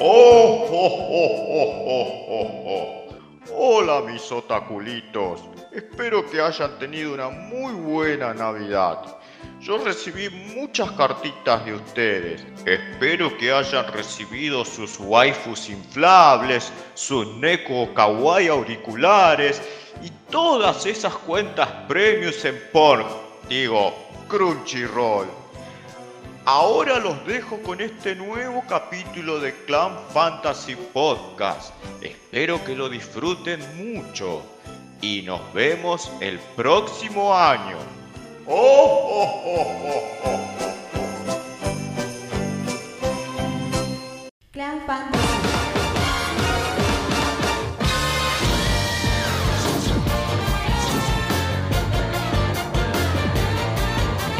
Oh, oh, oh, oh, oh, oh. Hola mis otaculitos, espero que hayan tenido una muy buena Navidad. Yo recibí muchas cartitas de ustedes. Espero que hayan recibido sus waifus inflables, sus Neko Kawaii auriculares y todas esas cuentas premios en porn. Digo, Crunchyroll. Ahora los dejo con este nuevo capítulo de Clan Fantasy Podcast. Espero que lo disfruten mucho y nos vemos el próximo año. ¡Oh, oh, oh, oh, oh! Clan Fantasy.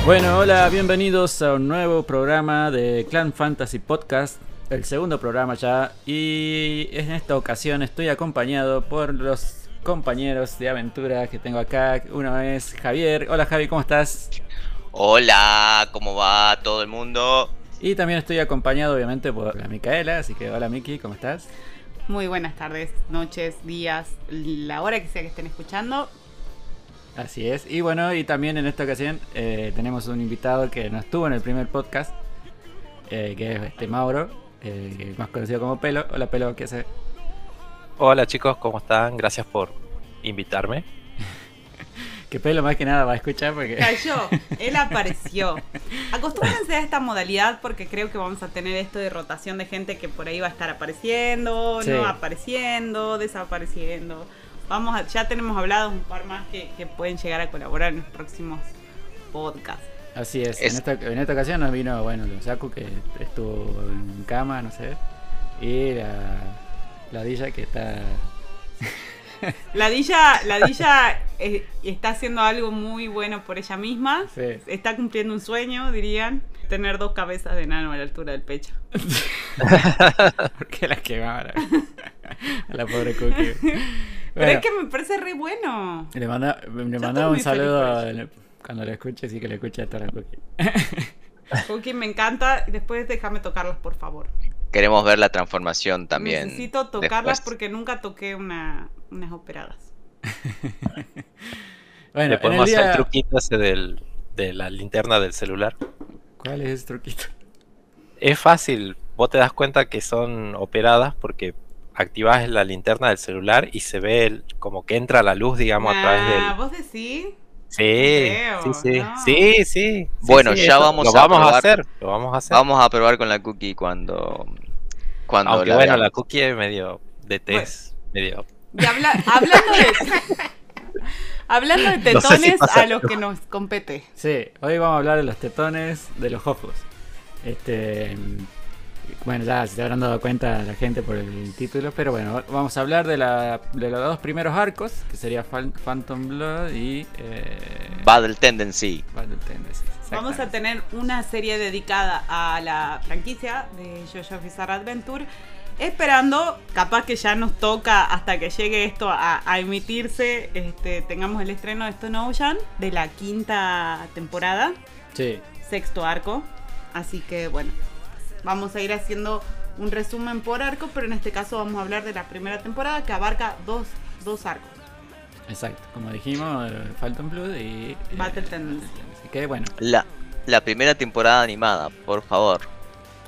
Bueno, hola, bienvenidos a un nuevo programa de Clan Fantasy Podcast, el segundo programa ya, y en esta ocasión estoy acompañado por los compañeros de aventura que tengo acá. Uno es Javier. Hola Javi, ¿cómo estás? Hola, ¿cómo va todo el mundo? Y también estoy acompañado obviamente por la Micaela, así que hola Miki, ¿cómo estás? Muy buenas tardes, noches, días, la hora que sea que estén escuchando. Así es. Y bueno, y también en esta ocasión eh, tenemos un invitado que no estuvo en el primer podcast, eh, que es este Mauro, eh, más conocido como Pelo. Hola Pelo, ¿qué hace? Hola chicos, ¿cómo están? Gracias por invitarme. Que Pelo más que nada va a escuchar porque... Cayó, él apareció. Acostúmbrense a esta modalidad porque creo que vamos a tener esto de rotación de gente que por ahí va a estar apareciendo, Sí. no apareciendo, desapareciendo. Vamos a- ya tenemos hablado un par más que, que pueden llegar a colaborar en los próximos podcasts. Así es. Es- En, esta, en esta ocasión nos vino, bueno, Saku que estuvo en cama, no sé. Y la, la Dilla que está... La Dilla, la Dilla eh, está haciendo algo muy bueno por ella misma. Sí. Está cumpliendo un sueño, dirían. Tener dos cabezas de nano a la altura del pecho. Porque la quemaba a la pobre Cookie. Pero Bueno, es que me parece re bueno. le manda, le muy un saludo a- cuando lo escuches y que le escuche a toda la Cookie. Cookie me encanta. Después déjame tocarlas, por favor. Queremos ver la transformación también. Necesito tocarlas después. porque nunca toqué una, unas operadas. Bueno, Le podemos el hacer el truquito ese del, de la linterna del celular. ¿Cuál es ese truquito? Es fácil, vos te das cuenta que son operadas porque activas la linterna del celular y se ve el- como que entra la luz, digamos, a través Ah, del... ¿Vos decís? Sí, creo, sí, sí, no. sí, sí, sí, Bueno, sí, ya eso vamos lo a vamos a probar. hacer, lo vamos a hacer. Vamos a probar con la cookie cuando. cuando Aunque la bueno, la cookie es medio de test, medio... Y habla- hablando de. hablando de No sé si tetones a los que nos compete. Sí, hoy vamos a hablar de los tetones de los Hofus. Este, bueno, ya se habrán dado cuenta la gente por el título, pero bueno, vamos a hablar de, la, de los dos primeros arcos, que sería Phan- Phantom Blood y eh, Battle Tendency. Battle Tendency. Vamos a tener una serie dedicada a la franquicia de JoJo Bizarre Adventure. Esperando, capaz que ya nos toca hasta que llegue esto a, a emitirse, este, tengamos el estreno de Stone Ocean de la quinta temporada, Sí, sexto arco. Así que bueno, vamos a ir haciendo un resumen por arco, pero en este caso vamos a hablar de la primera temporada que abarca dos, dos arcos. exacto. Como dijimos, eh, Phantom Blood y... eh, Battle Tendency. Tendency, Que bueno, La, la primera temporada animada, por favor.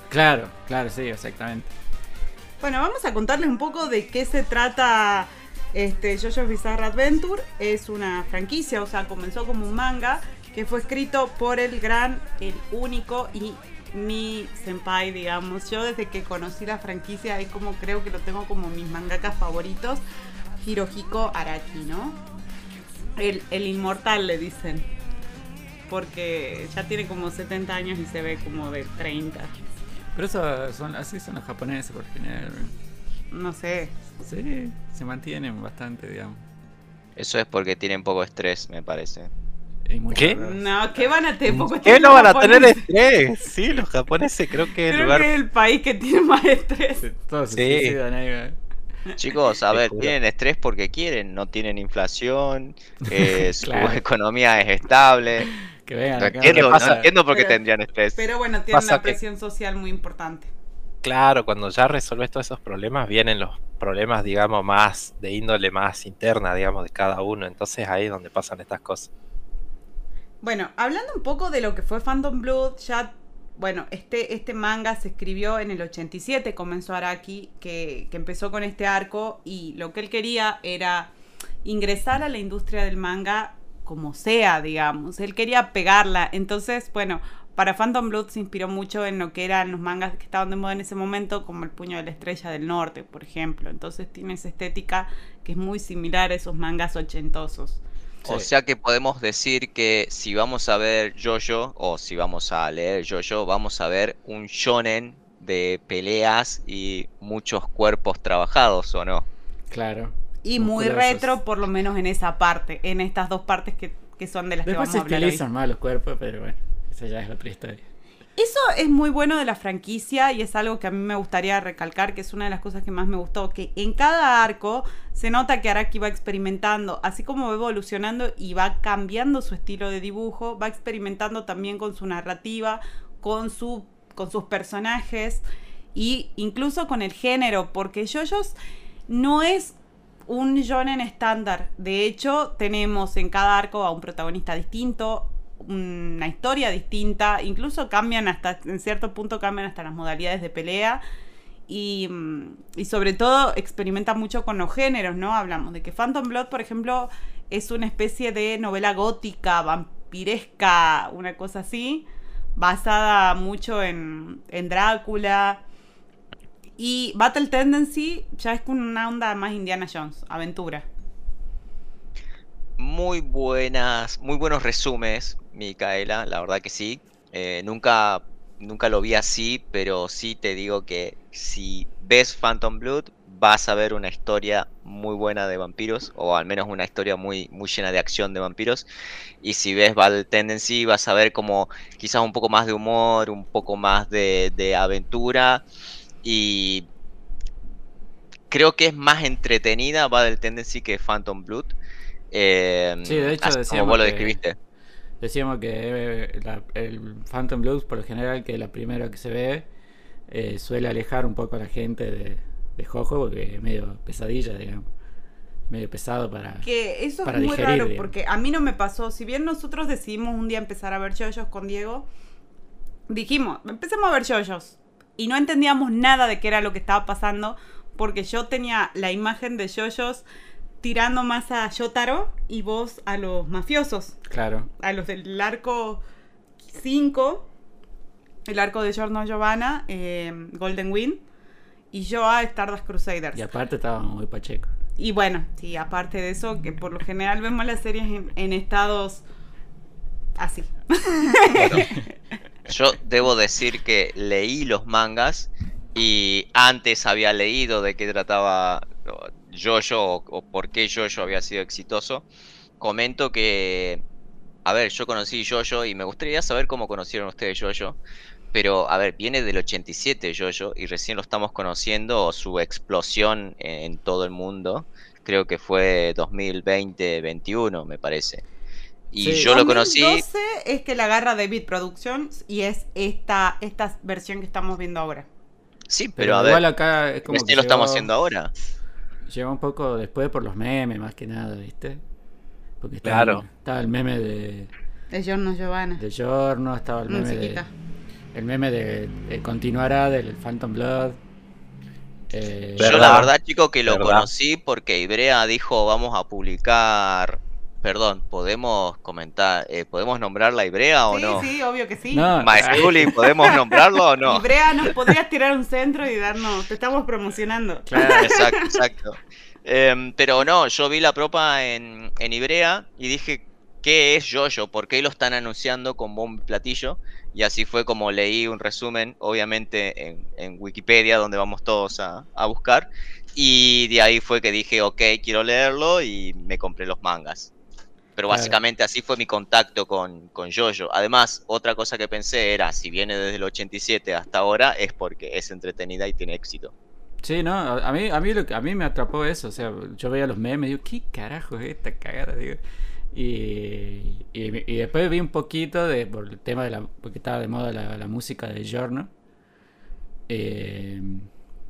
claro, claro, sí, exactamente. Bueno, vamos a contarles un poco de qué se trata este JoJo's Bizarre Adventure. Es una franquicia, o sea, comenzó como un manga que fue escrito por el gran, el único y mi senpai, digamos. Yo desde que conocí la franquicia es como creo que lo tengo como mis mangakas favoritos, Hirohiko Araki, ¿no? El, el inmortal le dicen. Porque ya tiene como 70 años y se ve como de 30. Pero eso son, así son los japoneses por general. No sé, Sí, se mantienen bastante, digamos. Eso es porque tienen poco estrés, me parece. ¿Qué? No, ¿qué van a tener? ¿Qué no van a tener estrés? Sí, los japoneses creo que el Creo lugar... que es el país que tiene más estrés. Todos se Sí. ¿eh? Chicos, a Te ver, juro. tienen estrés porque quieren, no tienen inflación, eh, su Claro. economía es estable. Que vengan No entiendo, no entiendo por qué Pero- tendrían estrés. Pero bueno, tiene Pasa una que- presión social muy importante. Claro, cuando ya resuelves todos esos problemas, vienen los problemas, digamos, más de índole más interna, digamos, de cada uno. Entonces ahí es donde pasan estas cosas. Bueno, hablando un poco de lo que fue Phantom Blood, ya, bueno, este, este manga se escribió en el 87, comenzó Araki, que, que empezó con este arco y lo que él quería era ingresar a la industria del manga como sea, digamos. Él quería pegarla. Entonces, bueno, para Phantom Blood se inspiró mucho en lo que eran los mangas que estaban de moda en ese momento, como El Puño de la Estrella del Norte, por ejemplo. Entonces tiene esa estética que es muy similar a esos mangas ochentosos. O Sí. sea que podemos decir que si vamos a ver Jojo o si vamos a leer Jojo, vamos a ver un shonen de peleas y muchos cuerpos trabajados, ¿o no? Claro. Y muy retro, por lo menos en esa parte, en estas dos partes que, que son de las Después que se vamos a hablar hoy. estilizan más los cuerpos, pero bueno, esa ya es otra historia. Eso es muy bueno de la franquicia y es algo que a mí me gustaría recalcar, que es una de las cosas que más me gustó, que en cada arco se nota que Araki va experimentando, así como va evolucionando y va cambiando su estilo de dibujo, va experimentando también con su narrativa, con, su, con sus personajes y incluso con el género, porque JoJo's no es un shonen estándar. De hecho, tenemos en cada arco a un protagonista distinto, una historia distinta, incluso cambian hasta, en cierto punto cambian hasta las modalidades de pelea. Y, mm, y sobre todo experimenta mucho con los géneros, ¿no? Hablamos de que Phantom Blood, por ejemplo, es una especie de novela gótica, vampiresca, una cosa así, basada mucho en, en Drácula. Y Battle Tendency ya es con una onda más Indiana Jones, aventura. Muy buenas, muy buenos resúmenes, Micaela, la verdad que sí. Eh, nunca, nunca lo vi así, pero sí te digo que si ves Phantom Blood, vas a ver una historia muy buena de vampiros, o al menos una historia muy, muy llena de acción de vampiros. Y si ves Battle Tendency, vas a ver como quizás un poco más de humor, un poco más de, de aventura. Y creo que es más entretenida Battle Tendency que Phantom Blood. Eh, Sí, de hecho así como vos lo que- describiste. Decíamos que eh, la- el Phantom Blues, por lo general, que es la primera que se ve, eh, suele alejar un poco a la gente de, de Jojo porque es medio pesadilla, digamos. Medio pesado para. Que eso Para es muy digerir, raro digamos. porque a mí no me pasó. Si bien nosotros decidimos un día empezar a ver yoyos con Diego, dijimos, empecemos a ver yoyos. Y no entendíamos nada de qué era lo que estaba pasando porque yo tenía la imagen de yoyos tirando más a Yotaro y vos a los mafiosos, Claro. a los del arco 5, el arco de Giorno Giovanna, eh, Golden Wind, y yo a Stardust Crusaders. Y aparte estaba muy pacheco. Y bueno, sí, aparte de eso, que por lo general vemos las series en, en estados así. Yo debo decir que leí los mangas y antes había leído de qué trataba Jojo o, o por qué Jojo había sido exitoso. Comento que, a ver, yo conocí Jojo y me gustaría saber cómo conocieron ustedes Jojo. Pero, a ver, viene del 87 Jojo y recién lo estamos conociendo, su explosión en, en todo el mundo. Creo que fue 2020-21, me parece. Y Sí. yo lo conocí. 2012 es que la agarra David Productions y es esta, esta versión que estamos viendo ahora. Sí, pero, Pero, a ver. igual acá es como Recién que lo estamos haciendo ahora. Llegó un poco después por los memes, más que nada, ¿viste? Porque estaba, Claro. estaba el meme de, De Giorno Giovanna. de Giorno, estaba el meme de, el meme de, de continuará del Phantom Blood. Eh, Yo la Verdad, verdad, chico, que lo verdad. conocí porque Ibrea dijo vamos a publicar. Perdón, podemos comentar, eh, podemos nombrar la Ibrea o sí, no? sí, obvio que sí. No, Maestuli, ¿podemos nombrarlo o no? Y Brea, nos podrías tirar un centro y darnos, te estamos promocionando. claro, Exacto, exacto. Em, pero no, yo vi la propa en, en Ibrea y dije, ¿qué es Jojo? ¿Por qué lo están anunciando con bombo y platillo? Y así fue como leí un resumen, obviamente en, en Wikipedia, donde vamos todos a, a buscar. Y de ahí fue que dije, ok, quiero leerlo y me compré los mangas. Pero básicamente así fue mi contacto con, con Jojo. Además, otra cosa que pensé era, si viene desde el 87 hasta ahora, es porque es entretenida y tiene éxito. Sí, no, a mí, a mí, lo a mí me atrapó eso, o sea, yo veía los memes y digo, ¿qué carajo es esta cagada? Digo. Y, y, y después vi un poquito de, por el tema de la, porque estaba de moda la, la música de Giorno. eh,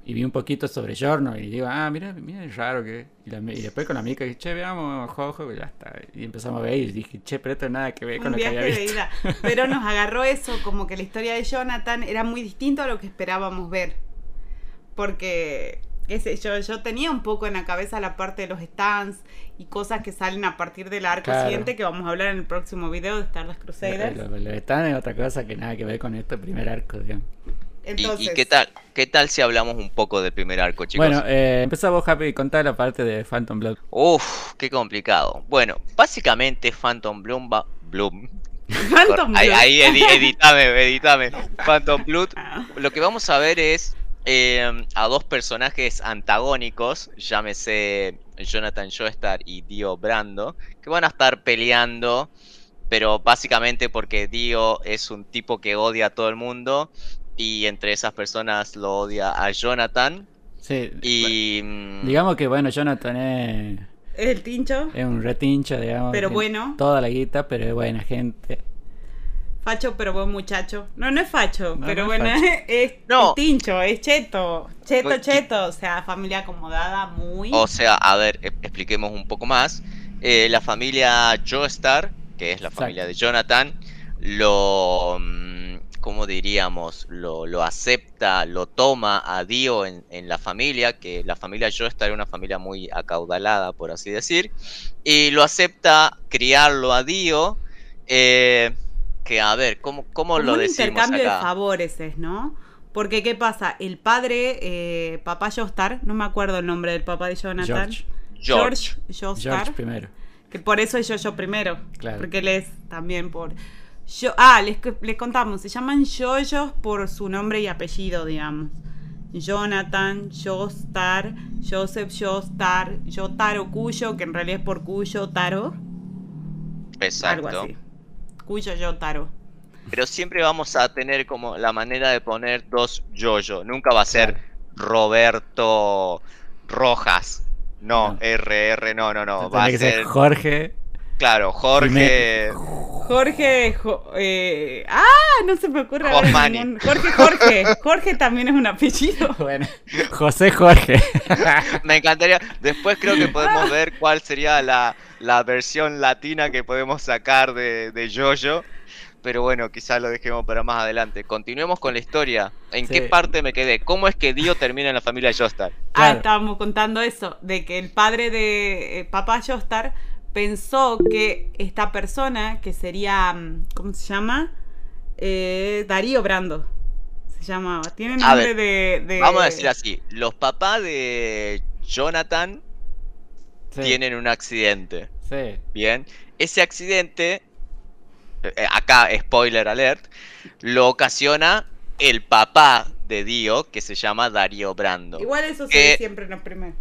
y vi un poquito sobre Giorno y digo, ah, mira, mira, es raro que. Y, la- y después con la amiga dije, che, veamos, Jojo, y ya está. Y empezamos a ver y dije, che, pero esto nada que ver con un lo que había de visto. ida. Pero nos agarró eso, como que la historia de Jonathan era muy distinto a lo que esperábamos ver. Porque, qué sé yo, yo tenía un poco en la cabeza la parte de los stands y cosas que salen a partir del arco Claro. siguiente que vamos a hablar en el próximo video de Stardust Crusaders. Lo, lo- lo están es otra cosa que nada que ver con este primer arco, digamos. ¿Y- Entonces, ¿Y, qué tal? ¿Qué tal si hablamos un poco del primer arco, chicos? Bueno, eh, empezá vos, Happy, contá la parte de Phantom Blood. Uf, qué complicado. Bueno, básicamente Phantom Bloom va... Bloom. Phantom Ahí, Blood. ahí edi- editame, editame. Phantom Blood. Ah, Lo que vamos a ver es eh, a dos personajes antagónicos, llámese Jonathan Joestar y Dio Brando, que van a estar peleando, pero básicamente porque Dio es un tipo que odia a todo el mundo y entre esas personas lo odia a Jonathan Sí, y... mm, digamos que, bueno, Jonathan es, Es el tincho, es un retincho, digamos. pero bueno. Toda la guita, pero es buena gente. Facho, pero buen muchacho. No, no es facho, No, pero no es bueno, facho. es, es No. tincho, es cheto. Cheto, y- cheto. O sea, familia acomodada, muy. O sea, a ver, e- expliquemos un poco más. Eh, la familia Joestar, que es la Exacto. familia de Jonathan, lo, mm, ¿cómo diríamos? Lo, lo acepta, lo toma a Dio en, en la familia, que la familia Joestar era una familia muy acaudalada, por así decir, y lo acepta criarlo a Dio, eh, que a ver, ¿cómo, cómo Como lo un decimos intercambio de favores es, ¿no? Porque, ¿qué pasa? El padre, eh, papá Jostar, no me acuerdo el nombre del papá de Jonathan. George. George. Jostar. George primero. Que por eso es yo primero. Claro. Porque él es también por. Yo, ah, les, les contamos, se llaman yoyos por su nombre y apellido, digamos. Jonathan, Jostar, Joseph Jostar, Yotaro Cuyo, que en realidad es por Cuyo Taro. Exacto. Algo así. Cuyo Yotaro. Pero siempre vamos a tener como la manera de poner dos yo-yo. Nunca va a ser Roberto Rojas. No, No. RR, no, no, no. Va a ser Jorge. Claro, Jorge. Jorge. Jo- eh, ah, no se me ocurre. ningún- Jorge, Jorge. Jorge también es un apellido. Bueno, José Jorge. Me encantaría. Después creo que podemos ver cuál sería la, la versión latina que podemos sacar de, de Jojo. Pero bueno, quizás lo dejemos para más adelante. Continuemos con la historia. ¿En Sí. qué parte me quedé? ¿Cómo es que Dio termina en la familia Jostar? Ah, Claro. estábamos contando eso, de que el padre de eh, papá Jostar pensó que esta persona, que sería, mm, ¿cómo se llama? Eh, Darío Brando. Se llama, tiene nombre ver, de, de- Vamos a decir así. Los papás de Jonathan Sí, tienen un accidente. sí. Bien. Ese accidente, eh, acá spoiler alert, lo ocasiona el papá de Dio, que se llama Darío Brando. Igual eso se que- ve siempre en los primeros.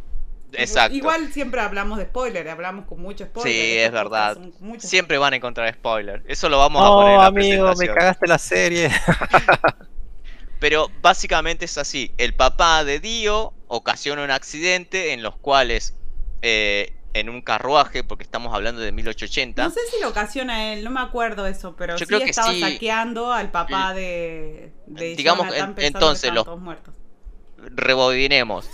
Exacto. Igual siempre hablamos de spoiler, hablamos con mucho spoiler. Sí, es verdad. Siempre van a encontrar spoiler. Eso lo vamos a poner en la amigo, me cagaste la serie. Pero básicamente es así. El papá de Dio ocasiona un accidente en los cuales eh, en un carruaje, porque estamos hablando de 1880, No sé si lo ocasiona él, no me acuerdo eso, pero Yo sí creo que estaba sí. saqueando al papá de, de Digamos, Jonathan en- pensando entonces, los- todos muertos. rebobinemos.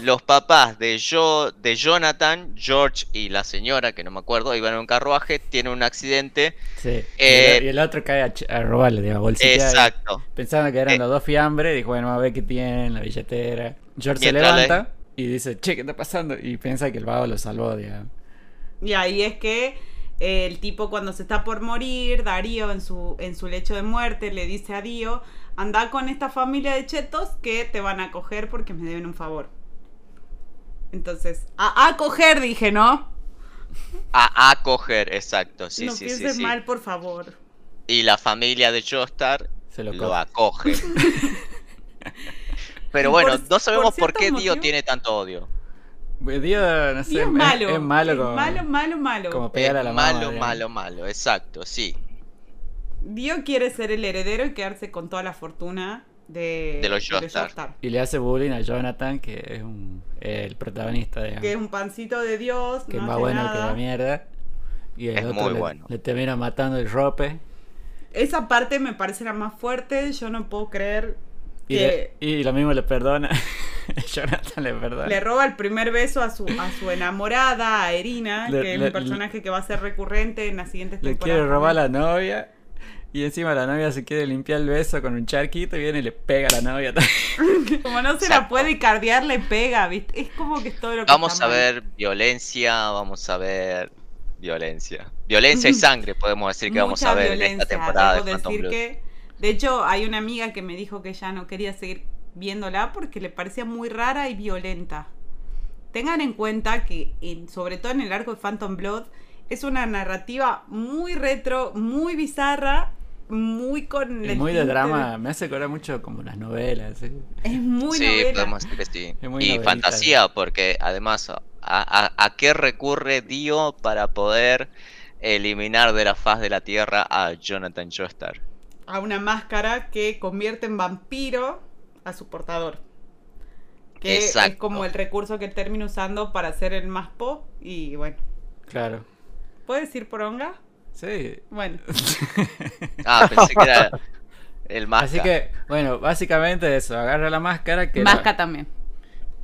Los papás de, Jo- de Jonathan, George y la señora, que no me acuerdo, iban en un carruaje, tienen un accidente. sí. Y Eh, el- y, el, otro cae a, robarle, digamos, bolsita. Exacto. Pensando que eran Eh. los dos fiambres, dijo, bueno, a ver qué tienen, la billetera. George se le- levanta y dice, che, ¿qué está pasando? Y piensa que el vago lo salvó, digamos. Y ahí es que eh, el tipo cuando se está por morir, Darío en su, en su lecho de muerte le dice a Dio, anda con esta familia de chetos que te van a coger porque me deben un favor. Entonces, a, a coger dije, ¿no? A acoger, exacto. Sí, no sí, sí, pienses sí. mal, por favor. Y la familia de Joestar Se lo, lo coge. acoge. Pero bueno, por- no sabemos por por, qué ciertos Dio tiene tanto odio. Dio, no sé, Dio es malo. es malo es como, malo, malo, malo. como pegar a la malo, malo, malo. Exacto, sí. Dio quiere ser el heredero y quedarse con toda la fortuna de, De los Joestar. Y le hace bullying a Jonathan, que es un, el protagonista, digamos. Que es un pancito de Dios, que no es más bueno que la mierda. Y el Es otro muy le, bueno. le termina matando el rope. Esa parte me parece la más fuerte. Yo no puedo creer Y, que le- y lo mismo le perdona. Jonathan le perdona. le roba el primer beso a su, a su enamorada, a Erina, Le- que es le- un personaje que va a ser recurrente en las siguientes Le temporadas. quiere robar a la novia. Y encima la novia se quiere limpiar el beso con un charquito y viene y le pega a la novia también. Como no se la puede cardear, le pega, ¿viste? Es como que es todo lo que Vamos está a mal. ver violencia, vamos a ver violencia. Violencia y sangre, podemos decir que vamos Mucha a ver en violencia, esta temporada de debo Phantom decir que, de hecho, hay una amiga que me dijo que ya no quería seguir viéndola porque le parecía muy rara y violenta. Tengan en cuenta que, en- sobre todo en el arco de Phantom Blood, es una narrativa muy retro, muy bizarra, muy con Es el muy de drama. Me hace acordar mucho como las novelas. ¿sí? Es muy sí, novela. podemos decir que sí. Es muy Y novelita, fantasía, porque además, ¿a, a, a qué recurre Dio para poder eliminar de la faz de la Tierra a Jonathan Joestar? a una máscara que convierte en vampiro a su portador. Que es como el recurso que él termina usando para hacer el más pop. Y bueno, Claro. ¿puedes decir poronga? Sí. Bueno, Ah, pensé que era el más. Así que, bueno, básicamente eso. Agarra la máscara que... Masca también.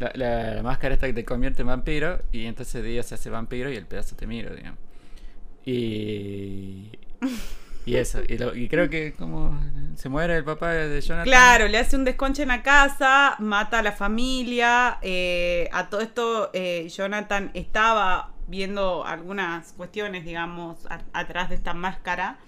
La, la- la máscara esta que te convierte en vampiro y entonces Dio se hace vampiro y el pedazo te miro, digamos. Y... Y eso, y, lo- y creo que como se muere el papá de Jonathan. Claro, le hace un desconche en la casa, mata a la familia. eh, a todo esto, eh, Jonathan estaba viendo algunas cuestiones, digamos, a- atrás de esta máscara.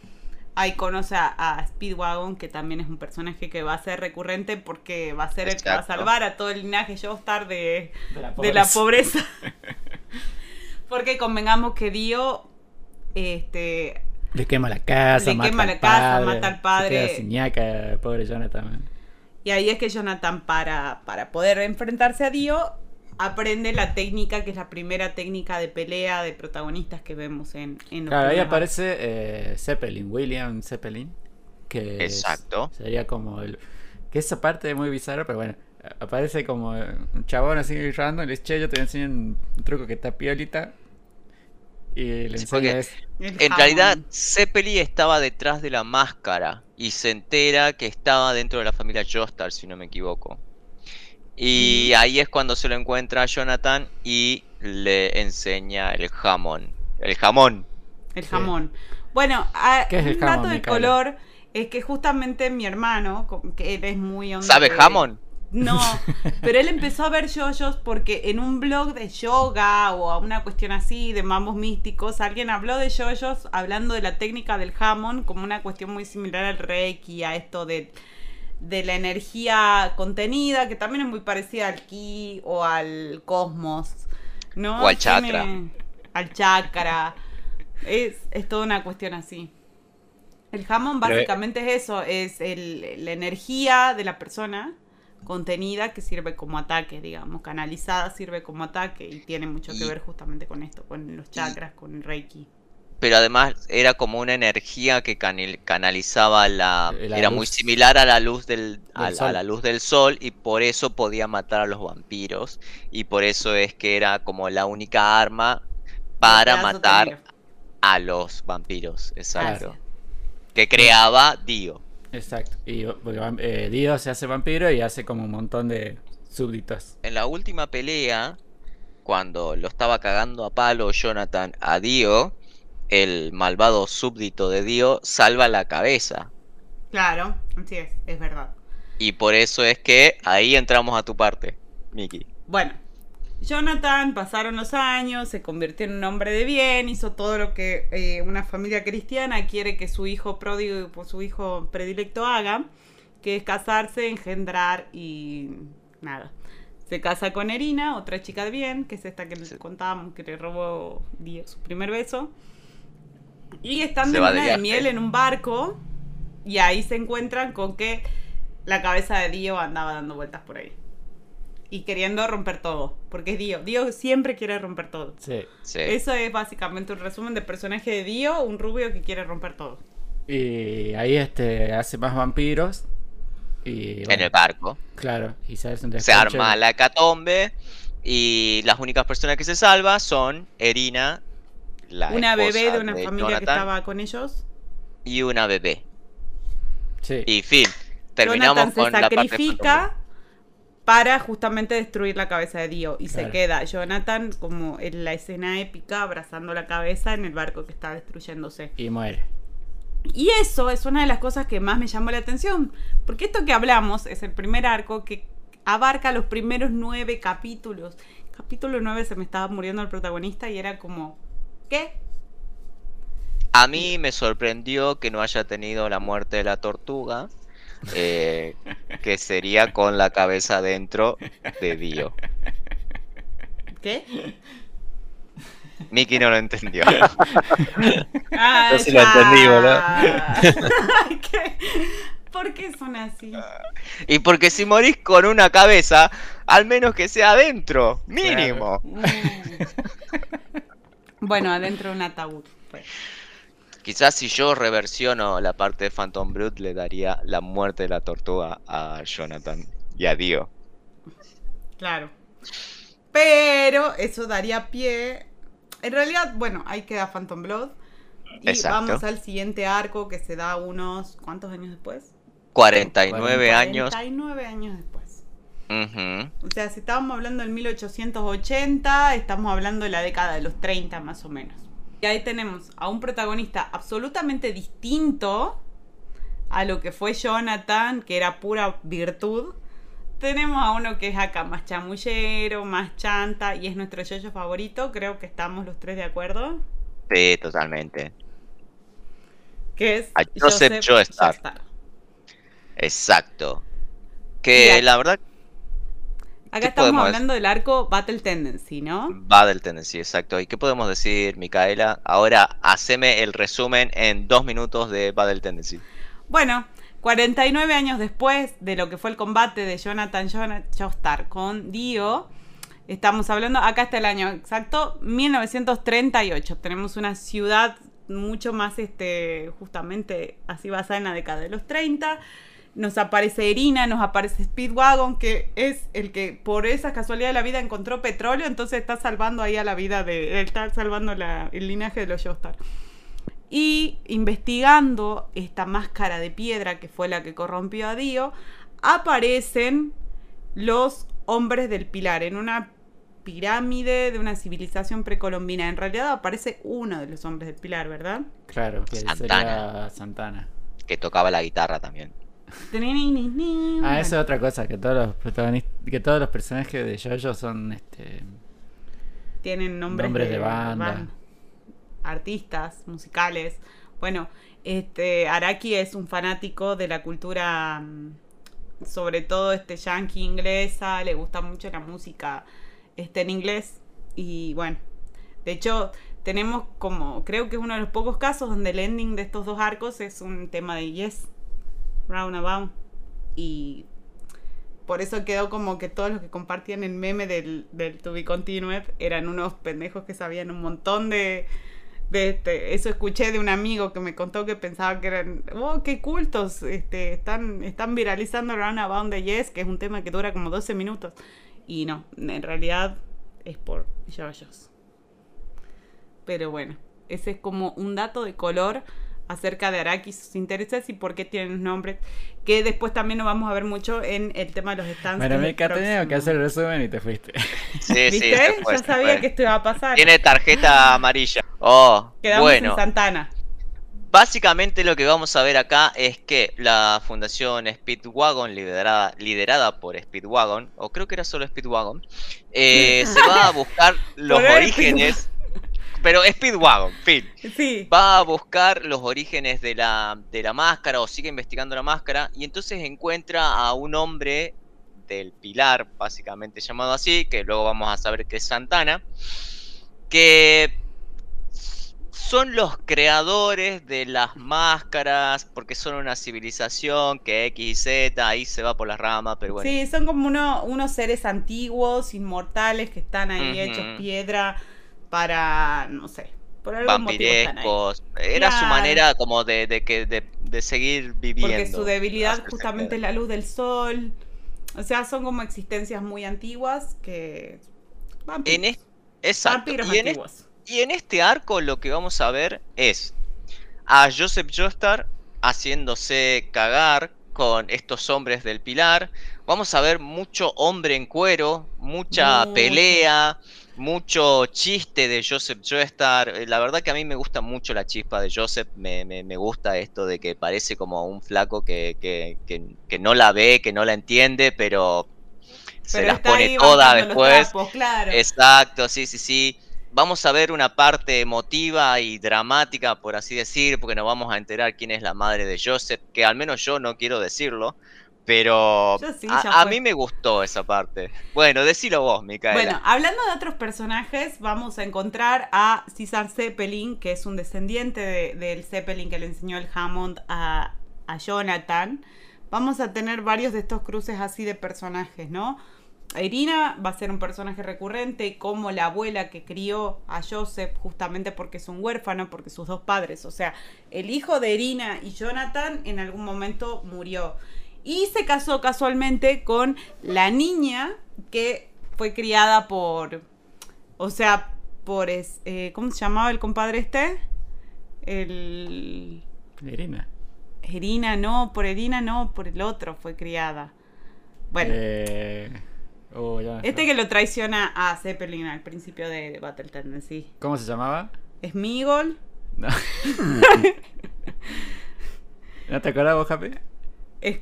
Ahí conoce a, a Speedwagon, que también es un personaje que va a ser recurrente porque va a ser el que va a salvar a todo el linaje Joestar de, De la de la pobreza. pobreza. porque convengamos que Dio este, Le quema la casa, Le mata quema al la casa, padre, mata al se padre. ñaca, pobre Jonathan. Y ahí es que Jonathan, para, para poder enfrentarse a Dio, aprende la técnica, que es la primera técnica de pelea de protagonistas que vemos en, en los Claro, ahí aparece eh, Zeppelin, William Zeppelin. Que es- Exacto. sería como el. Que esa parte es muy bizarra, pero bueno. Aparece como un chabón así random y le dice, che, yo te voy a enseñar un, un truco que está piolita. Y le Sí, enseña porque- eso. El En realidad, Zeppeli estaba detrás de la máscara y se entera que estaba dentro de la familia Joestar, si no me equivoco. Y ahí es cuando se lo encuentra a Jonathan y le enseña el jamón. El jamón. El Sí. jamón. Bueno, a- ¿Qué es el un jamón, dato de Micaela? color es que justamente mi hermano, que él es muy onda ¿Sabe de- jamón? No, pero él empezó a ver yoyos porque en un blog de yoga o a una cuestión así de mambos místicos, alguien habló de yoyos hablando de la técnica del jamón como una cuestión muy similar al reiki, a esto de, de la energía contenida, que también es muy parecida al ki o al cosmos, ¿no? O al Tiene- chakra. Al chakra. Es, es toda una cuestión así. El jamón Pero, básicamente es eso, es el- la energía de la persona contenida que sirve como ataque, digamos, canalizada sirve como ataque y tiene mucho que Y- ver justamente con esto, con los chakras, con el reiki. Pero además era como una energía que canil- canalizaba la... La Era luz muy similar a la luz del, a, del sol. a la luz del sol y por eso podía matar a los vampiros. Y por eso es que era como la única arma para matar a los vampiros. Exacto. Gracias. Que creaba Dio. Exacto. Y porque eh, Dio se hace vampiro y hace como un montón de súbditos. En la última pelea, cuando lo estaba cagando a palo Jonathan a Dio, el malvado súbdito de Dio salva la cabeza. Claro, así es, es verdad. Y por eso es que ahí entramos a tu parte, Miki. Bueno, Jonathan pasaron los años, se convirtió en un hombre de bien, hizo todo lo que eh, una familia cristiana quiere que su hijo pródigo, su hijo predilecto haga, que es casarse, engendrar y nada. Se casa con Erina, otra chica de bien, que es esta que les contábamos que le robó Dio su primer beso. Y están de de luna de viaje. miel en un barco y ahí se encuentran con que la cabeza de Dio andaba dando vueltas por ahí. Y queriendo romper todo. Porque es Dio. Dio siempre quiere romper todo. Sí. Sí. Eso es básicamente un resumen del personaje de Dio, un rubio que quiere romper todo. Y ahí este hace más vampiros. Y En el barco. Claro, y se Se arma la catombe y las únicas personas que se salvan son Erina, la una bebé de una familia que estaba con ellos. y una bebé. Sí. Y fin. Terminamos Jonathan se con la parte sacrifica para justamente destruir la cabeza de Dio. Y se queda Jonathan como en la escena épica abrazando la cabeza en el barco que está destruyéndose. Y muere. Y eso es una de las cosas que más me llamó la atención. Porque esto que hablamos es el primer arco que abarca los primeros nueve capítulos. Capítulo nueve se me estaba muriendo el protagonista y era como, ¿qué? A mí me sorprendió que no haya tenido la muerte de la tortuga, eh, que sería con la cabeza dentro de Dio. ¿Qué? Miki no lo entendió. Ah, Yo sí lo entendí, ¿qué? ¿Por qué son así? Y porque si morís con una cabeza, al menos que sea adentro, mínimo. Mm. Bueno, adentro de un ataúd. fue. Quizás si yo reversiono la parte de Phantom Blood, le daría la muerte de la tortuga a Jonathan y a Dio. Claro. Pero eso daría pie. En realidad, bueno, ahí queda Phantom Blood. Y Exacto. vamos al siguiente arco que se da unos. ¿Cuántos años después? 49 años. 49 años después. O sea, si estábamos hablando del 1880, estamos hablando de la década de los 30 más o menos. Y ahí tenemos a un protagonista absolutamente distinto a lo que fue Jonathan, que era pura virtud. Tenemos a uno que es acá más chamullero, más chanta y es nuestro yoyo favorito. Creo que estamos los tres de acuerdo. Sí, totalmente. Que es A Joseph Joestar. Joestar. Exacto. Que la verdad Acá ¿Qué estamos podemos hablando del arco Battle Tendency, ¿no? del Tennessee, exacto. ¿Y qué podemos decir, Micaela? Ahora, haceme el resumen en dos minutos de Battle Tennessee. Bueno, 49 años después de lo que fue el combate de Jonathan Jon- Joestar con Dio, estamos hablando, acá está el año exacto, 1938. Tenemos una ciudad mucho más, este, justamente así basada en la década de los 30. Nos aparece Irina, nos aparece Speedwagon, que es el que por esa casualidad de la vida encontró petróleo, entonces está salvando ahí a la vida de, está salvando la- el linaje de los Joestar. Y investigando esta máscara de piedra que fue la que corrompió a Dio, aparecen los hombres del pilar en una pirámide de una civilización precolombina. En realidad aparece uno de los hombres del pilar, ¿verdad? Claro, que Santana. sería Santana. Que tocaba la guitarra también. Ah, eso es otra cosa, que todos los protagonistas, que todos los personajes de JoJo son este Tienen nombres, Nombres de banda. ban- artistas, musicales. Bueno, este Araki es un fanático de la cultura, mm, sobre todo este yankee inglesa, le gusta mucho la música este, en inglés. Y bueno, de hecho, tenemos como, creo que es uno de los pocos casos donde el ending de estos dos arcos es un tema de Yes, Roundabout. Y por eso quedó como que todos los que compartían el meme del, To Be Continued eran unos pendejos que sabían un montón de, de este, eso escuché de un amigo que me contó que pensaba que eran, oh, qué cultos, este, están, están viralizando Roundabout de Yes, que es un tema que dura como 12 minutos. Y no, en realidad es por JoJo's. Pero bueno, ese es como un dato de color acerca de Araki, sus intereses y por qué tienen nombres, que después también lo vamos a ver mucho en el tema de los stands. Bueno, Mica, tenía que hacer el resumen y te fuiste. Sí, sí, ¿Viste? ya se sabía fue. que esto iba a pasar. Tiene tarjeta amarilla. Oh, Quedamos bueno. en Santana. Básicamente lo que vamos a ver acá es que la fundación Speedwagon, liderada, liderada por Speedwagon, o creo que era solo Speedwagon, eh, se va a buscar los orígenes. Pero Speedwagon, fin. Sí. Va a buscar los orígenes de la, de la máscara o sigue investigando la máscara y entonces encuentra a un hombre del pilar, básicamente llamado así, que luego vamos a saber que es Santana, que son los creadores de las máscaras, porque son una civilización que X y Z, ahí se va por las ramas, pero bueno. Sí, son como uno- unos seres antiguos, inmortales, que están ahí Ujú. hechos piedra para, no sé, por algún vampirescos. Era su manera como de, de que, de, de seguir viviendo. Porque su debilidad justamente es la luz del sol. O sea, son como existencias muy antiguas que... Vampiros. En es- Exacto. Vampiros Y en, es- antiguos. y en este arco lo que vamos a ver es a Joseph Joestar, haciéndose cagar con estos hombres del pilar. Vamos a ver mucho hombre en cuero, mucha pelea, mucho chiste de Joseph Joestar. Eh, La verdad que a mí me gusta mucho la chispa de Joseph. Me, me- me gusta esto de que parece como un flaco que, que- que- que no la ve, que no la entiende, pero se las pone los después. trapos, claro. Exacto, sí, sí, sí. Vamos a ver una parte emotiva y dramática, por así decir, porque nos vamos a enterar quién es la madre de Joseph, que al menos yo no quiero decirlo, pero Yo sí, a, mí me gustó esa parte. Bueno, decilo vos, Micaela. Bueno, hablando de otros personajes, vamos a encontrar a César Zeppelin, que es un descendiente de- del Zeppelin que le enseñó el Hammond a, a Jonathan. Vamos a tener varios de estos cruces así de personajes, ¿no? Irina va a ser un personaje recurrente como la abuela que crió a Joseph justamente porque es un huérfano, porque sus dos padres, o sea, el hijo de Irina y Jonathan en algún momento murió. Y se casó casualmente con la niña que fue criada por, o sea, por, es- eh, ¿cómo se llamaba el compadre este? El... Irina. Irina, no, por Irina no, por el otro fue criada. Bueno, Eh, oh, ya este que lo traiciona a Zeppelin al principio de, de Battle Tendency. ¿Cómo se llamaba? Smigol, No. ¿No te acuerdas vos, Happy? es-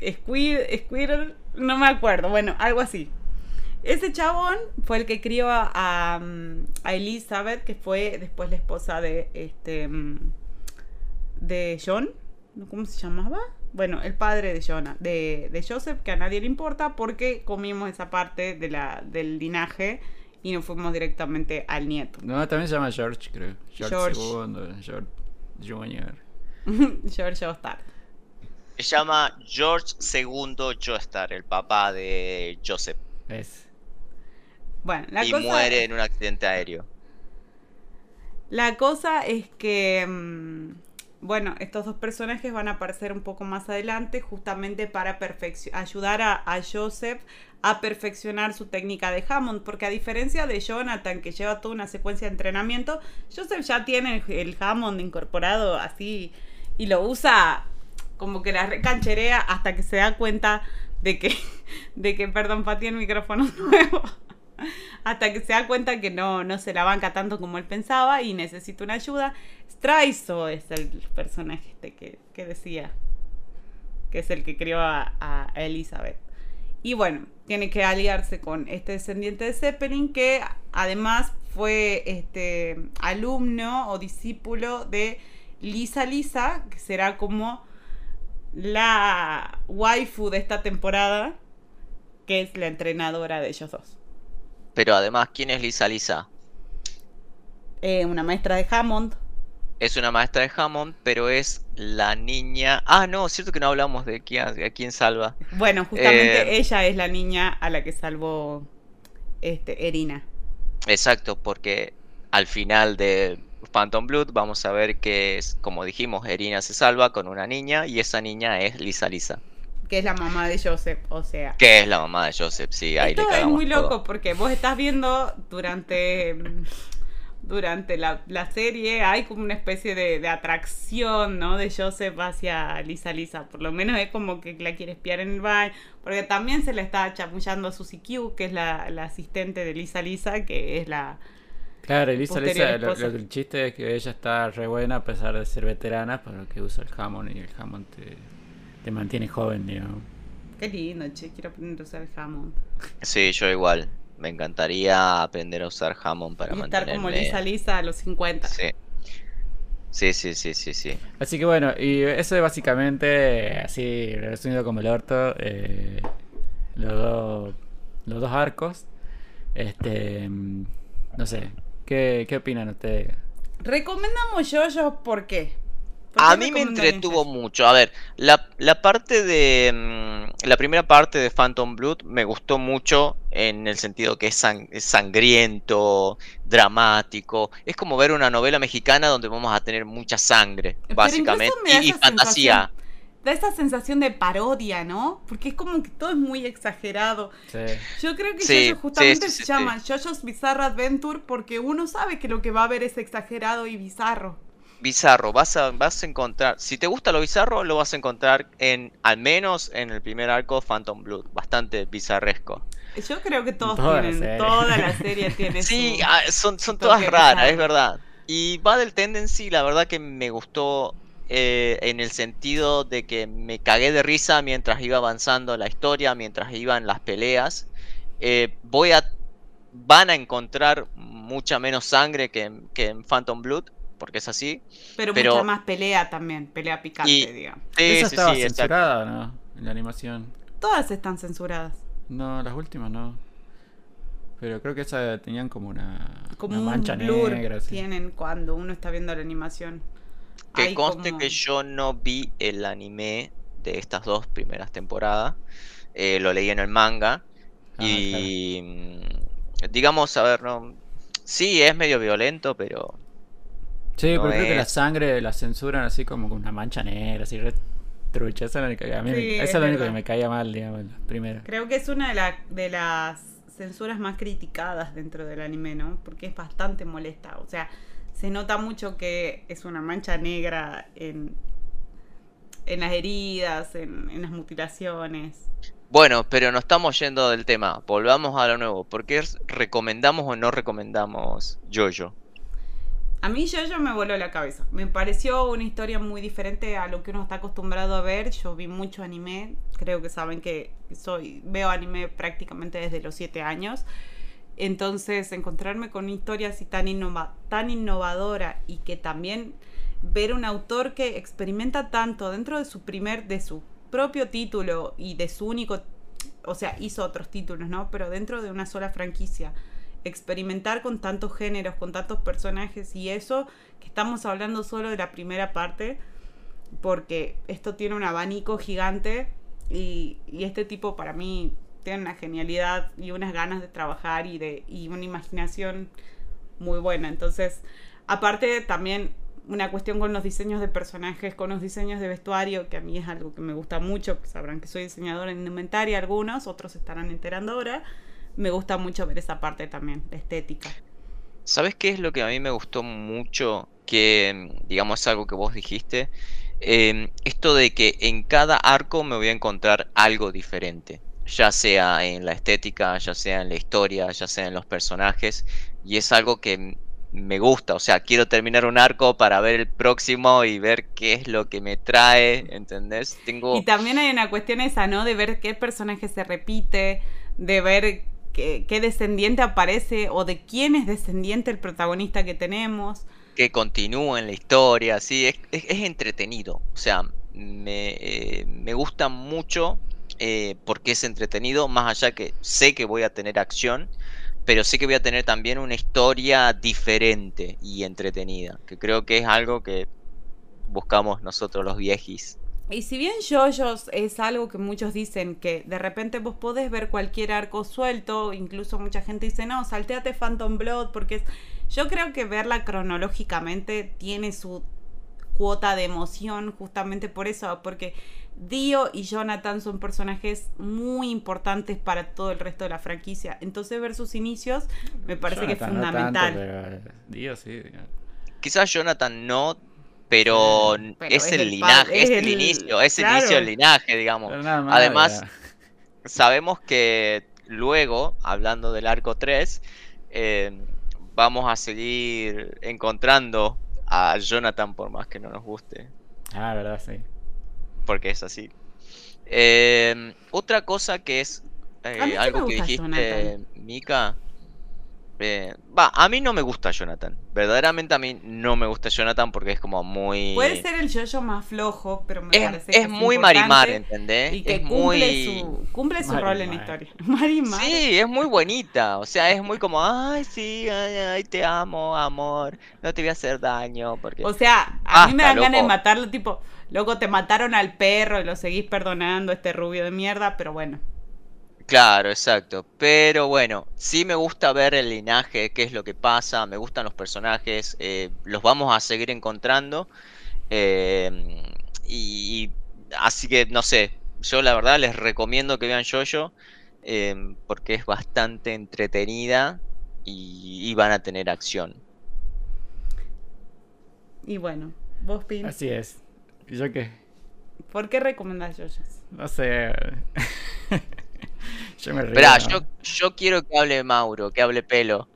Squid, Squirrel, no me acuerdo, bueno, algo así. Ese chabón fue el que crió a, a, mm, a Elizabeth, que fue después la esposa de este mm, de John. ¿cómo se llamaba? Bueno, el padre de Jonah, de, de Joseph, que a nadie le importa porque comimos esa parte de la, del linaje y nos fuimos directamente al nieto. No, también se llama George, creo. George, George. II, George Junior. George Ostar. Se llama George II Joestar, el papá de Joseph, Es. Bueno, la y cosa muere en un accidente aéreo. La cosa es que, mm, bueno, estos dos personajes van a aparecer un poco más adelante justamente para ayudar a, a Joseph a perfeccionar su técnica de Hammond, porque a diferencia de Jonathan, que lleva toda una secuencia de entrenamiento, Joseph ya tiene el, el Hammond incorporado así y lo usa como que la recancherea hasta que se da cuenta de que, de que, perdón, Pati, el micrófono nuevo hasta que se da cuenta que no, no se la banca tanto como él pensaba y necesita una ayuda. Straizo es el personaje este que, que decía, que es el que crió a, a Elizabeth. Y bueno, tiene que aliarse con este descendiente de Zeppelin que además fue este alumno o discípulo de Lisa Lisa, que será como la waifu de esta temporada, que es la entrenadora de ellos dos. Pero además, ¿quién es Lisa Lisa? Eh, una maestra de Hammond. Es una maestra de Hammond, pero es la niña. Ah, no, cierto que no hablamos de quién, a quién salva. Bueno, justamente Eh, ella es la niña a la que salvó este, Erina. Exacto, porque al final de Phantom Blood vamos a ver que es, como dijimos, Erina se salva con una niña y esa niña es Lisa Lisa, Que es la mamá de Joseph, o sea. que es la mamá de Joseph, sí, ahí Esto le es muy todo. loco porque vos estás viendo durante mm, durante la, la serie hay como una especie de, de atracción, ¿no? De Joseph hacia Lisa Lisa. Por lo menos es como que la quiere espiar en el baño. Porque también se le está chamullando a Susie Q, que es la, la asistente de Lisa Lisa, que es la... Claro, Elisa, Posterior Lisa, lo- lo- el chiste es que ella está re buena a pesar de ser veterana, pero que usa el Hammond y el Hammond te, te mantiene joven, digamos. Qué lindo, che, quiero aprender a usar el Hammond. Sí, yo igual. Me encantaría aprender a usar Hammond para y estar como. Lisa Lisa a los 50. Sí. Sí, sí, sí, sí, sí. Así que bueno, y eso es básicamente, así resumido como el orto, eh, los, dos, los dos arcos. Este, no sé, ¿qué, qué opinan ustedes? Recomendamos yo ¿por qué? ¿Por A qué mí me entretuvo mucho. A ver, la, la parte de. mm, La primera parte de Phantom Blood me gustó mucho en el sentido que es, sang- es sangriento, dramático. Es como ver una novela mexicana donde vamos a tener mucha sangre, Pero básicamente. Y, fantasía. Da esa sensación de parodia, ¿no? Porque es como que todo es muy exagerado. Sí. Yo creo que Sí, Jojo justamente sí, sí, se sí, llama JoJo's Bizarre Adventure porque uno sabe que lo que va a ver es exagerado y bizarro. bizarro. Vas a, vas a encontrar, si te gusta lo bizarro, lo vas a encontrar en, al menos en el primer arco Phantom Blood, bastante bizarresco. Yo creo que todos Toda tienen, toda la serie tiene Sí, su- ah, son, son todas raras, bizarro. es verdad. Y va del Tendency, la verdad que me gustó eh, en el sentido de que me cagué de risa mientras iba avanzando la historia, mientras iban las peleas. Eh, voy a. Van a encontrar mucha menos sangre que, en- que en Phantom Blood, porque es así. pero, pero- mucha más pelea también, pelea picante, Y- digamos. Sí, ¿Esa sí, estaba sí, censurada no? En la animación. Todas están censuradas. No, las últimas no. Pero creo que esa tenían como una, Como una un mancha blur negra. tienen cuando uno está viendo la animación. Que Hay conste como- que yo no vi el anime de estas dos primeras temporadas. eh, lo leí en el manga. Ah, y mm, digamos, a ver, no. Sí, es medio violento, pero. Sí, no pero creo que la es- sangre la censuran así como con una mancha negra, así re trucha. Esa es la única que, a mí me- Sí, esa es es única que me caía mal, digamos, la primera. Creo que es una de, la- de las censuras más criticadas dentro del anime, ¿no? Porque es bastante molesta. O sea, se nota mucho que es una mancha negra en, en las heridas, en, en las mutilaciones. Bueno, pero no estamos yendo del tema. Volvamos a lo nuevo. ¿Por qué recomendamos o no recomendamos Jojo? A mí yo me voló la cabeza. Me pareció una historia muy diferente a lo que uno está acostumbrado a ver. Yo vi mucho anime. Creo que saben que soy veo anime prácticamente desde los 7 años. Entonces, encontrarme con una historia así tan, innova- tan innovadora y que también ver un autor que experimenta tanto dentro de su primer, de su propio título y de su único, o sea, hizo otros títulos, ¿no? Pero dentro de una sola franquicia, experimentar con tantos géneros, con tantos personajes y eso, que estamos hablando solo de la primera parte, porque esto tiene un abanico gigante y este tipo para mí tiene una genialidad y unas ganas de trabajar y, de, y una imaginación muy buena. Entonces, aparte también una cuestión con los diseños de personajes, con los diseños de vestuario, que a mí es algo que me gusta mucho, sabrán que soy diseñadora en indumentaria algunos, otros estarán enterando ahora. Me gusta mucho ver esa parte también, la estética. ¿Sabes qué es lo que a mí me gustó mucho? Que, digamos, es algo que vos dijiste. Em, esto de que en cada arco me voy a encontrar algo diferente. Ya sea en la estética, ya sea en la historia, ya sea en los personajes. Y es algo que me gusta. O sea, quiero terminar un arco para ver el próximo y ver qué es lo que me trae. ¿Entendés? Tengo. Y también hay una cuestión esa, ¿no? De ver qué personaje se repite, de ver qué, qué descendiente aparece o de quién es descendiente el protagonista que tenemos. que continúe en la historia, sí, es, es- es entretenido. O sea, me, eh, me gusta mucho eh, porque es entretenido, más allá que sé que voy a tener acción, pero sé que voy a tener también una historia diferente y entretenida, que creo que es algo que buscamos nosotros los viejis. Y si bien JoJo's es algo que muchos dicen que de repente vos podés ver cualquier arco suelto, incluso mucha gente dice, no, salteate Phantom Blood, porque yo creo que verla cronológicamente tiene su cuota de emoción justamente por eso, porque Dio y Jonathan son personajes muy importantes para todo el resto de la franquicia. Entonces ver sus inicios me parece que es no fundamental. tanto, pero Dios sí. digamos. Quizás Jonathan no, pero, es, es el el linaje, es es el, el- inicio, es el claro. inicio del linaje, digamos. Además, ya. sabemos que luego, hablando del arco 3, eh, vamos a seguir encontrando a Jonathan por más que no nos guste, Ah, verdad, sí. Porque es así. Eh, otra cosa que es eh, algo que dijiste. Mika. eh, Va, a mí no me gusta Jonathan. Verdaderamente a mí no me gusta Jonathan porque es como muy... Puede ser el JoJo más flojo, pero me Es, parece que es muy Marimar, ¿entendés? Y que es cumple, muy... su, cumple su Marimar. rol en la historia. Marimar. Sí, es muy bonita. O sea, es muy como, ay, sí, ay, ay, te amo, amor. No te voy a hacer daño. Porque... O sea, a mí me dan ganas de matarlo, tipo, loco, te mataron al perro y lo seguís perdonando, este rubio de mierda, pero bueno. Claro, exacto. Pero bueno, sí me gusta ver el linaje, qué es lo que pasa. Me gustan los personajes. eh, los vamos a seguir encontrando. eh, y así que, no sé. Yo la verdad les recomiendo que vean Jojo. eh, porque es bastante entretenida. Y, y van a tener acción. Y bueno, vos, Pin. Así es. ¿Y yo qué? ¿Por qué recomendás Yoyos? No sé. yo me río. Esperá, ¿no? yo, yo quiero que hable Mauro, que hable pelo.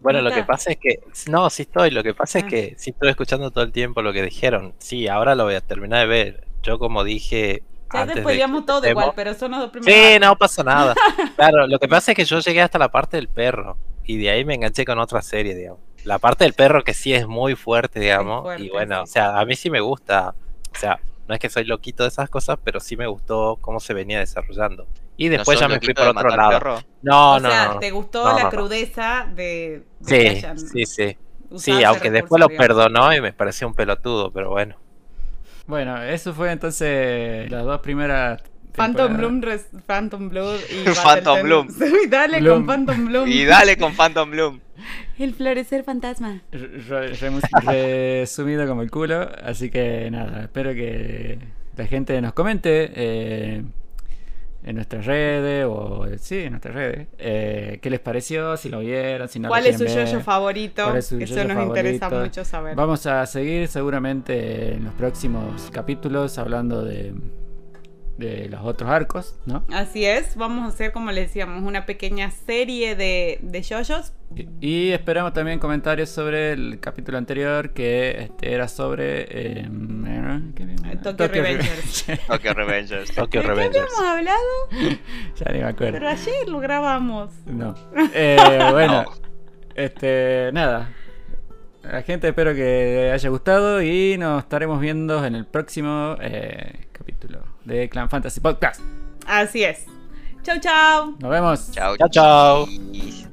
Bueno, ¿No lo que pasa es que. No, sí estoy. Lo que pasa es Ah. que sí estoy escuchando todo el tiempo lo que dijeron. Sí, ahora lo voy a terminar de ver. Yo, como dije. Ya antes de todo igual, pero son los dos primeros. Sí, no pasa nada. Claro, lo que pasa es que yo llegué hasta la parte del perro. Y de ahí me enganché con otra serie, digamos. La parte del perro que sí es muy fuerte, digamos. fuerte, y bueno, sí. o sea, a mí sí me gusta. O sea, no es que soy loquito de esas cosas, pero sí me gustó cómo se venía desarrollando. Y ¿No después ya me fui por otro lado. perro? No, o no, sea, no. ¿te gustó No, la no, no. crudeza de, de que Sí, sí, sí. Sí, ese aunque recurso, después lo perdonó y me pareció un pelotudo, pero bueno. Bueno, eso fue entonces las dos primeras. Phantom. Bloom, res- Phantom Blood y Phantom Bloom. Tendency. Dale Bloom. con Phantom Bloom. Y dale con Phantom Bloom. El florecer fantasma. Re- resumido como el culo. Así que nada, espero que la gente nos comente eh, en nuestras redes o sí, en nuestras redes eh, qué les pareció, si lo vieron, si no lo ¿Cuál es su yoyo favorito? ¿Cuál es su Eso yoyo nos interesa mucho saber. Vamos a seguir seguramente en los próximos capítulos hablando de, de los otros arcos, ¿no? Así es, vamos a hacer, como les decíamos, una pequeña serie de, de yoyos. Y, y esperamos también comentarios sobre el capítulo anterior que este, era sobre eh, ¿qué era? Tokyo Revengers. Tokyo Revengers. Tokyo ¿De qué habíamos hablado? ya ni me acuerdo. Pero ayer lo grabamos. No. Eh, bueno, No. este, nada. La gente espero que les haya gustado y nos estaremos viendo en el próximo eh, capítulo de Clan Fantasy Podcast. Así es. Chau, chau. Nos vemos. Chao, Chao, chao. chis.